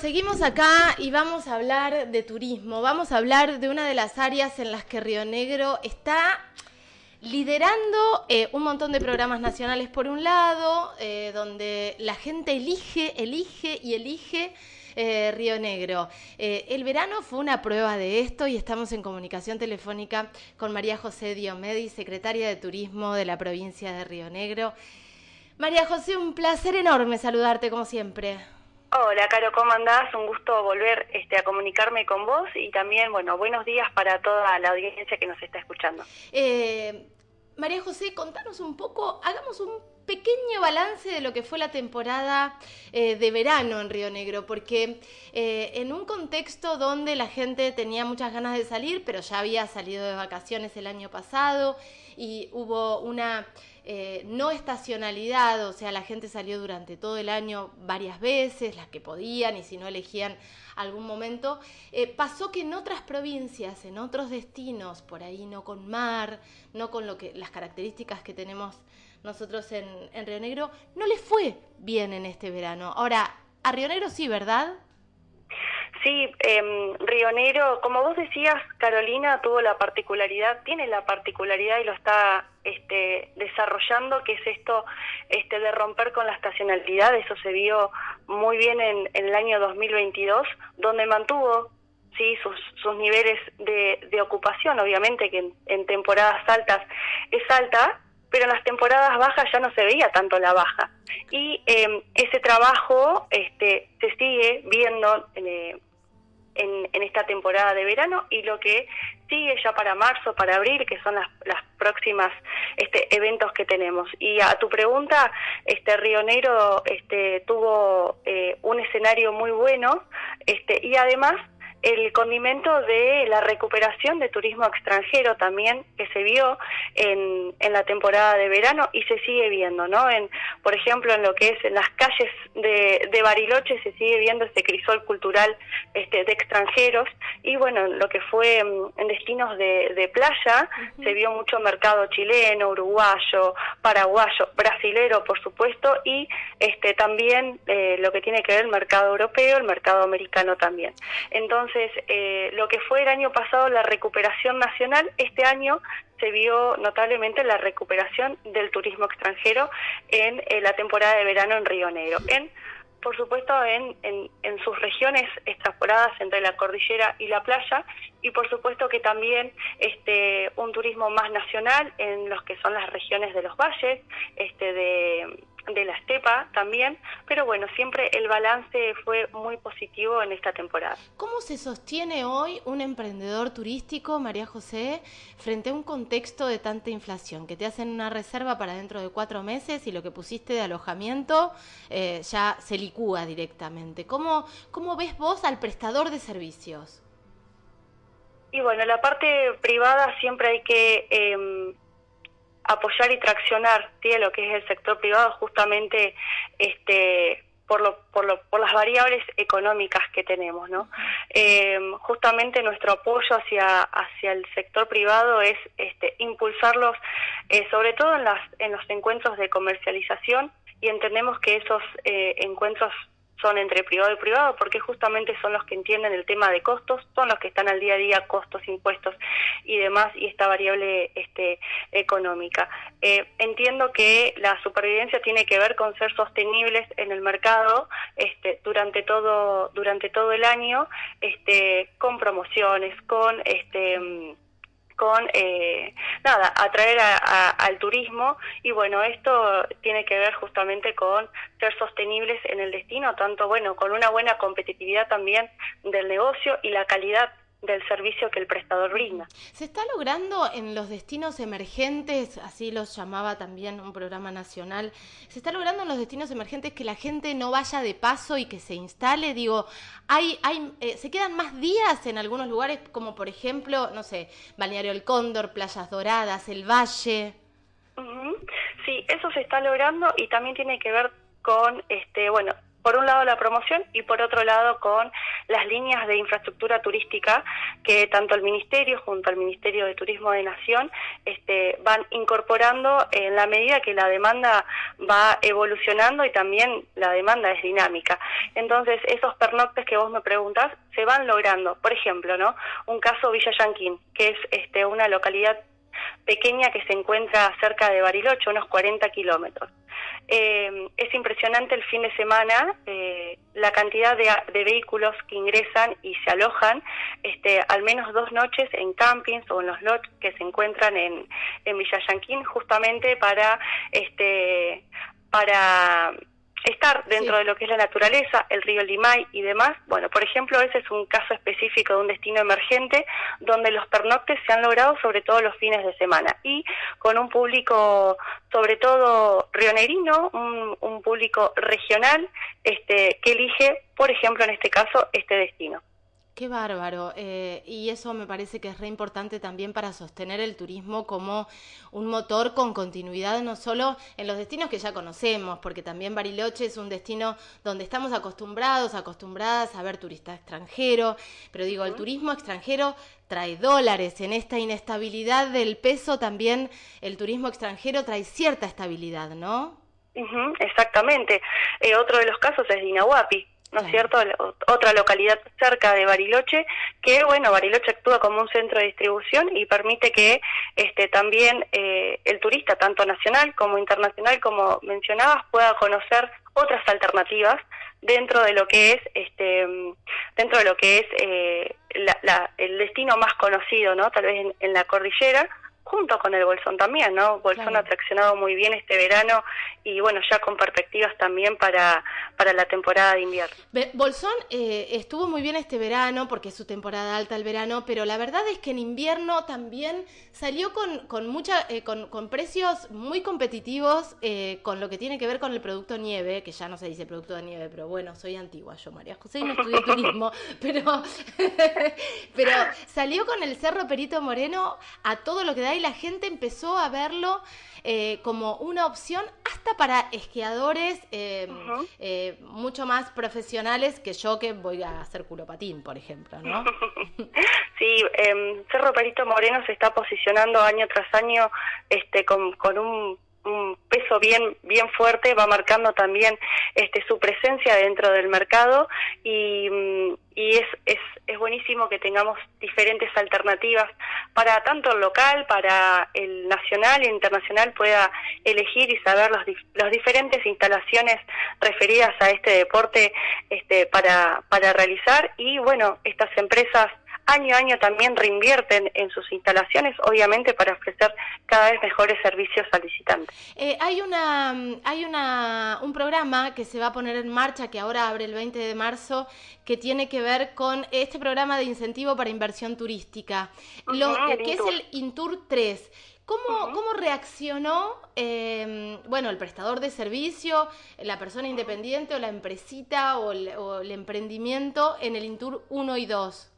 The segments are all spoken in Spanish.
Seguimos acá y vamos a hablar de turismo. Vamos a hablar de una de las áreas en las que Río Negro está liderando eh, un montón de programas nacionales por un lado, eh, donde la gente elige, elige y elige eh, Río Negro. el verano fue una prueba de esto y estamos en comunicación telefónica con María José Diomedi, secretaria de Turismo de la provincia de Río Negro. María José, un placer enorme saludarte como siempre. Hola, Caro, ¿cómo andás? Un gusto volver este, a comunicarme con vos y también, bueno, buenos días para toda la audiencia que nos está escuchando. Eh, María José, contanos un poco, hagamos un pequeño balance de lo que fue la temporada eh, de verano en Río Negro, porque eh, en un contexto donde la gente tenía muchas ganas de salir, pero ya había salido de vacaciones el año pasado y hubo una eh, no estacionalidad, o sea, la gente salió durante todo el año varias veces, las que podían y si no elegían algún momento, pasó que en otras provincias, en otros destinos, por ahí no con mar, no con lo que las características que tenemos nosotros en, Río Negro, no les fue bien en este verano. Ahora, a Río Negro sí, ¿verdad? Sí, eh, Río Negro, como vos decías, Carolina tuvo la particularidad, tiene la particularidad y lo está este, desarrollando, que es esto este, de romper con la estacionalidad. Eso se vio muy bien en, el año 2022, donde mantuvo sí sus, sus niveles de, de ocupación, obviamente que en, en temporadas altas es alta, pero en las temporadas bajas ya no se veía tanto la baja. Y em, ese trabajo este, se sigue viendo eh, en, en, esta temporada de verano y lo que sigue ya para marzo, para abril, que son las, las próximas este, eventos que tenemos. Y a tu pregunta, este Río Negro este, tuvo eh, un escenario muy bueno este, y además el condimento de la recuperación de turismo extranjero también que se vio en, en la temporada de verano y se sigue viendo, ¿no? En, por ejemplo, en lo que es en las calles de, de Bariloche se sigue viendo este crisol cultural este, de extranjeros y bueno, lo que fue mm, en destinos de, de playa se vio mucho mercado chileno, uruguayo, paraguayo, brasilero, por supuesto, y este también eh, lo que tiene que ver el mercado europeo, el mercado americano también. Entonces, entonces, eh, lo que fue el año pasado la recuperación nacional, este año se vio notablemente la recuperación del turismo extranjero en eh, la temporada de verano en Río Negro. En, por supuesto, en, en, sus regiones extrapoladas entre la cordillera y la playa, y por supuesto que también este, un turismo más nacional en los que son las regiones de los valles, este, de de la estepa también, pero bueno, siempre el balance fue muy positivo en esta temporada. ¿Cómo se sostiene hoy un emprendedor turístico, María José, frente a un contexto de tanta inflación? Que te hacen una reserva para dentro de cuatro meses y lo que pusiste de alojamiento eh, ya se licúa directamente. ¿Cómo, ¿Cómo ves vos al prestador de servicios? Y bueno, la parte privada siempre hay que... Eh, apoyar y traccionar ¿sí? lo que es el sector privado justamente este por, lo, por, lo, por las variables económicas que tenemos, ¿no? Eh, justamente nuestro apoyo hacia, hacia el sector privado es este, impulsarlos, eh, sobre todo en, las, en los encuentros de comercialización, y entendemos que esos eh, encuentros son entre privado y privado porque justamente son los que entienden el tema de costos, son los que están al día a día, costos, impuestos y demás, y esta variable este, económica. Eh, entiendo que la supervivencia tiene que ver con ser sostenibles en el mercado este, durante todo durante todo el año, este, con promociones, con este con eh, nada atraer al turismo. Y bueno esto tiene que ver justamente con ser sostenibles en el destino tanto bueno con una buena competitividad también del negocio y la calidad del servicio que el prestador brinda. ¿Se está logrando en los destinos emergentes, así los llamaba también un programa nacional, se está logrando en los destinos emergentes que la gente no vaya de paso y que se instale? Digo, hay, hay, eh, se quedan más días en algunos lugares, como por ejemplo, no sé, Balneario El Cóndor, Playas Doradas, El Valle. Sí, eso se está logrando y también tiene que ver con, este, bueno, por un lado la promoción y por otro lado con las líneas de infraestructura turística que tanto el Ministerio junto al Ministerio de Turismo de Nación este, van incorporando en la medida que la demanda va evolucionando y también la demanda es dinámica. Entonces, esos pernoctes que vos me preguntas se van logrando. Por ejemplo, ¿no? Un caso Villa Yanquín, que es este, una localidad pequeña que se encuentra cerca de Bariloche, unos 40 kilómetros. Eh, es impresionante el fin de semana eh, la cantidad de, vehículos que ingresan y se alojan este, al menos dos noches en campings o en los lots que se encuentran en, en Villa Yanquín justamente para este para estar dentro de lo que es la naturaleza, el río Limay y demás. Bueno, por ejemplo, ese es un caso específico de un destino emergente donde los pernoctes se han logrado sobre todo los fines de semana y con un público sobre todo rionerino, un, un público regional este, que elige, por ejemplo, en este caso, este destino. Qué bárbaro. Eh, y eso me parece que es re importante también para sostener el turismo como un motor con continuidad, no solo en los destinos que ya conocemos, porque también Bariloche es un destino donde estamos acostumbrados, acostumbradas a ver turista extranjero, pero digo, el turismo extranjero trae dólares. En esta inestabilidad del peso también el turismo extranjero trae cierta estabilidad, ¿no? exactamente. Eh, otro de los casos es Dinahuapi ¿no es cierto? Otra localidad cerca de Bariloche, que bueno, Bariloche actúa como un centro de distribución y permite que este, también eh, el turista, tanto nacional como internacional, como mencionabas, pueda conocer otras alternativas dentro de lo que es este dentro de lo que es eh, el destino más conocido no tal vez en la cordillera junto con el Bolsón también, ¿no? Bolsón ha traccionado muy bien este verano y bueno, ya con perspectivas también para, para la temporada de invierno. Bolsón eh, estuvo muy bien este verano porque es su temporada alta el verano, pero la verdad es que en invierno también salió con, con, mucha, eh, con, con, precios muy competitivos eh, con lo que tiene que ver con el producto nieve, que ya no se dice producto de nieve, pero bueno, soy antigua yo, María José, y no estudié turismo, pero, pero salió con el Cerro Perito Moreno a todo lo que da y la gente empezó a verlo eh, como una opción hasta para esquiadores eh, eh, mucho más profesionales que yo que voy a hacer culopatín, por ejemplo, ¿no? sí, em, Cerro Perito Moreno se está posicionando año tras año este, con, con un un peso bien bien fuerte va marcando también este su presencia dentro del mercado y, mm, y es, es, es buenísimo que tengamos diferentes alternativas para tanto el local para el nacional e internacional pueda elegir y saber los, las diferentes instalaciones referidas a este deporte este para para realizar. Y bueno estas empresas año a año también reinvierten en sus instalaciones, obviamente para ofrecer cada vez mejores servicios al visitante. Eh, hay una, hay una, un programa que se va a poner en marcha, que ahora abre el 20 de marzo, que tiene que ver con este programa de incentivo para inversión turística, lo, que es el Intur 3. ¿Cómo, ¿Cómo, reaccionó, em, bueno, el prestador de servicio, la persona independiente o la empresita o el, o el emprendimiento en el Intur 1 y 2?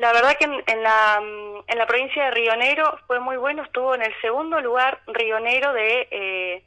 La verdad que en, la, en la provincia de Río Negro fue muy bueno, estuvo en el segundo lugar Río Negro de eh,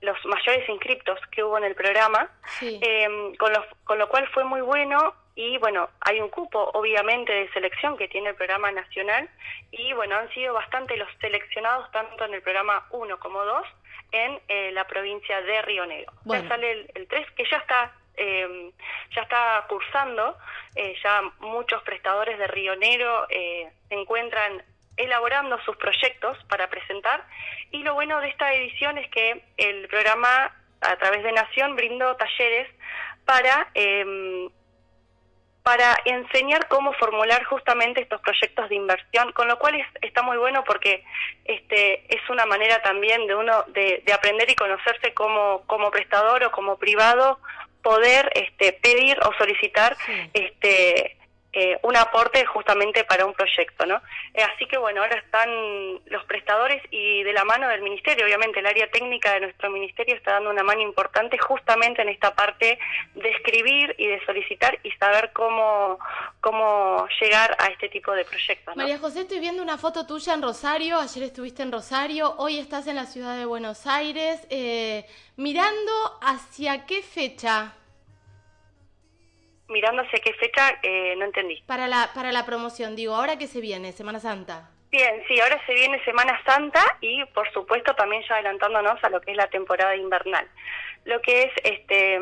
los mayores inscriptos que hubo en el programa, em, con, lo, con lo cual fue muy bueno y bueno, hay un cupo obviamente de selección que tiene el programa nacional y bueno, han sido bastante los seleccionados tanto en el programa 1 como 2 en eh, la provincia de Río Negro. Ya sale el, el 3 que ya está eh, ya está cursando, eh, ya muchos prestadores de Río Negro eh, se encuentran elaborando sus proyectos para presentar. Y lo bueno de esta edición es que el programa a través de Nación brindó talleres para eh, para enseñar cómo formular justamente estos proyectos de inversión, con lo cual está muy bueno porque este, es una manera también de uno de, aprender y conocerse como, como prestador o como privado poder este, pedir o solicitar este, eh, un aporte justamente para un proyecto, ¿no? Eh, así que bueno, ahora están los prestadores y de la mano del ministerio, obviamente el área técnica de nuestro ministerio está dando una mano importante justamente en esta parte de escribir y de solicitar y saber cómo, cómo llegar a este tipo de proyectos. María José, estoy viendo una foto tuya en Rosario, ayer estuviste en Rosario, hoy estás en la ciudad de Buenos Aires, eh, mirando hacia qué fecha mirando hacia qué fecha, eh, no entendí. Para la, para la promoción, digo, ahora que se viene, Semana Santa. Bien, sí, ahora se viene Semana Santa y por supuesto también ya adelantándonos a lo que es la temporada invernal. Lo que es este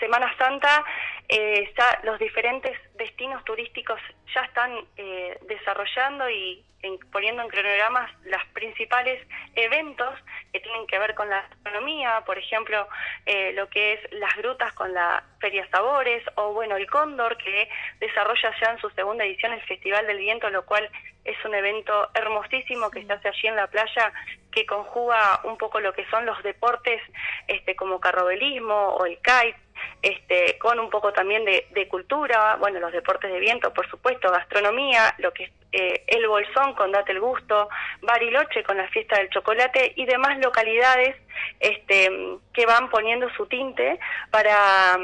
Semana Santa, eh, ya los diferentes destinos turísticos ya están eh, desarrollando y poniendo en cronogramas los principales eventos que tienen que ver con la astronomía, por ejemplo, eh, lo que es las grutas con la Feria Sabores, o bueno, el Cóndor, que desarrolla ya en su segunda edición el Festival del Viento, lo cual es un evento hermosísimo que se hace allí en la playa, que conjuga un poco lo que son los deportes este, como carrobelismo o el kite, este, con un poco también de, cultura, bueno, los deportes de viento, por supuesto, gastronomía, lo que es eh, el Bolsón con Date el Gusto, Bariloche con la fiesta del chocolate y demás localidades este, que van poniendo su tinte para,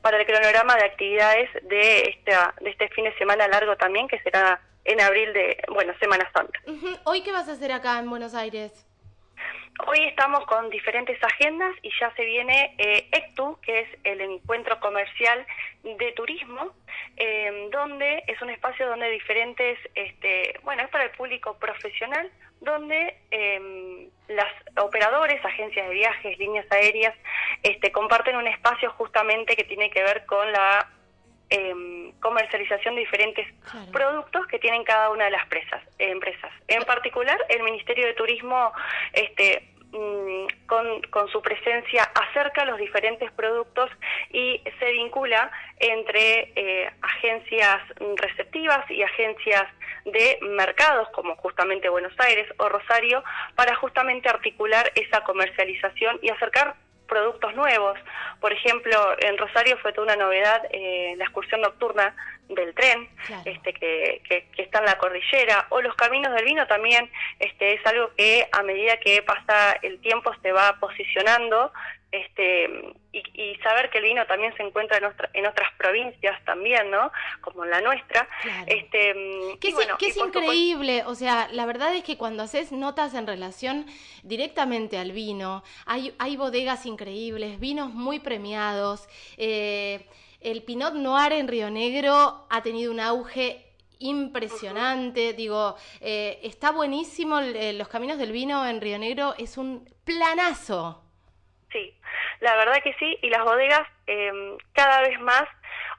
para el cronograma de actividades de, esta, de este fin de semana largo también, que será en abril de, bueno, Semana Santa. ¿Hoy qué vas a hacer acá en Buenos Aires? Hoy estamos con diferentes agendas y ya se viene eh, ECTU, que es el encuentro comercial de turismo, em, donde es un espacio donde diferentes, este, bueno, es para el público profesional, donde eh, las operadores, agencias de viajes, líneas aéreas, este, comparten un espacio justamente que tiene que ver con la eh, comercialización de diferentes productos que tienen cada una de las presas, empresas. En particular, el Ministerio de Turismo este, con, con, su presencia acerca los diferentes productos y se vincula entre eh, agencias receptivas y agencias de mercados como justamente Buenos Aires o Rosario para justamente articular esa comercialización y acercar productos nuevos. Por ejemplo, en Rosario fue toda una novedad eh, la excursión nocturna del tren, este, que, que, está en la cordillera, o los caminos del vino también, este, es algo que a medida que pasa el tiempo se va posicionando, este, y, saber que el vino también se encuentra en, en otras provincias también, ¿no? Como en la nuestra. Este, que es, que es increíble, o sea, la verdad es que cuando haces notas en relación directamente al vino, hay, hay bodegas increíbles, vinos muy premiados, eh, el Pinot Noir en Río Negro ha tenido un auge impresionante, digo, eh, está buenísimo, eh, Los Caminos del Vino en Río Negro es un planazo. Sí, la verdad que sí, y las bodegas em, cada vez más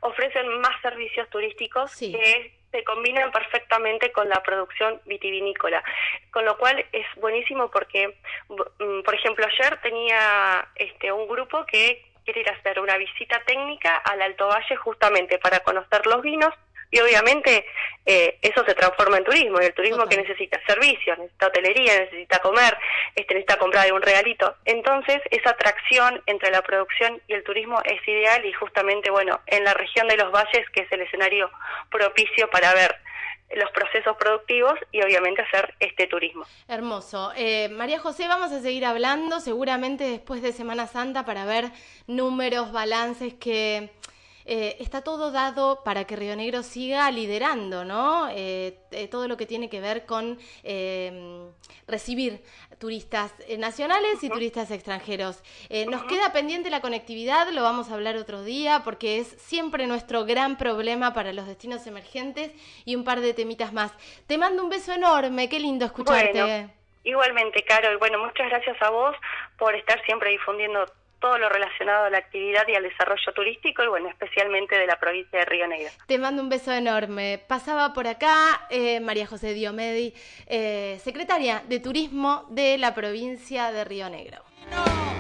ofrecen más servicios turísticos que se combinan perfectamente con la producción vitivinícola, con lo cual es buenísimo porque, mm, por ejemplo, ayer tenía este un grupo que quiere ir a hacer una visita técnica al Alto Valle justamente para conocer los vinos y obviamente eh, eso se transforma en turismo y el turismo que necesita servicios, necesita hotelería, necesita comer, este, necesita comprar un regalito. Entonces esa atracción entre la producción y el turismo es ideal y justamente bueno en la región de los valles que es el escenario propicio para ver los procesos productivos y obviamente hacer este turismo. Hermoso. Eh, María José, vamos a seguir hablando seguramente después de Semana Santa para ver números, balances que... Eh, está todo dado para que Río Negro siga liderando, ¿no? Eh, todo lo que tiene que ver con recibir turistas eh, nacionales y turistas extranjeros. Eh, nos queda pendiente la conectividad, lo vamos a hablar otro día, porque es siempre nuestro gran problema para los destinos emergentes y un par de temitas más. Te mando un beso enorme, qué lindo escucharte. igualmente, Caro, y bueno, muchas gracias a vos por estar siempre difundiendo todo lo relacionado a la actividad y al desarrollo turístico y bueno, especialmente de la provincia de Río Negro. Te mando un beso enorme. Pasaba por acá eh, María José Diomedi, eh, secretaria de Turismo de la provincia de Río Negro. calienta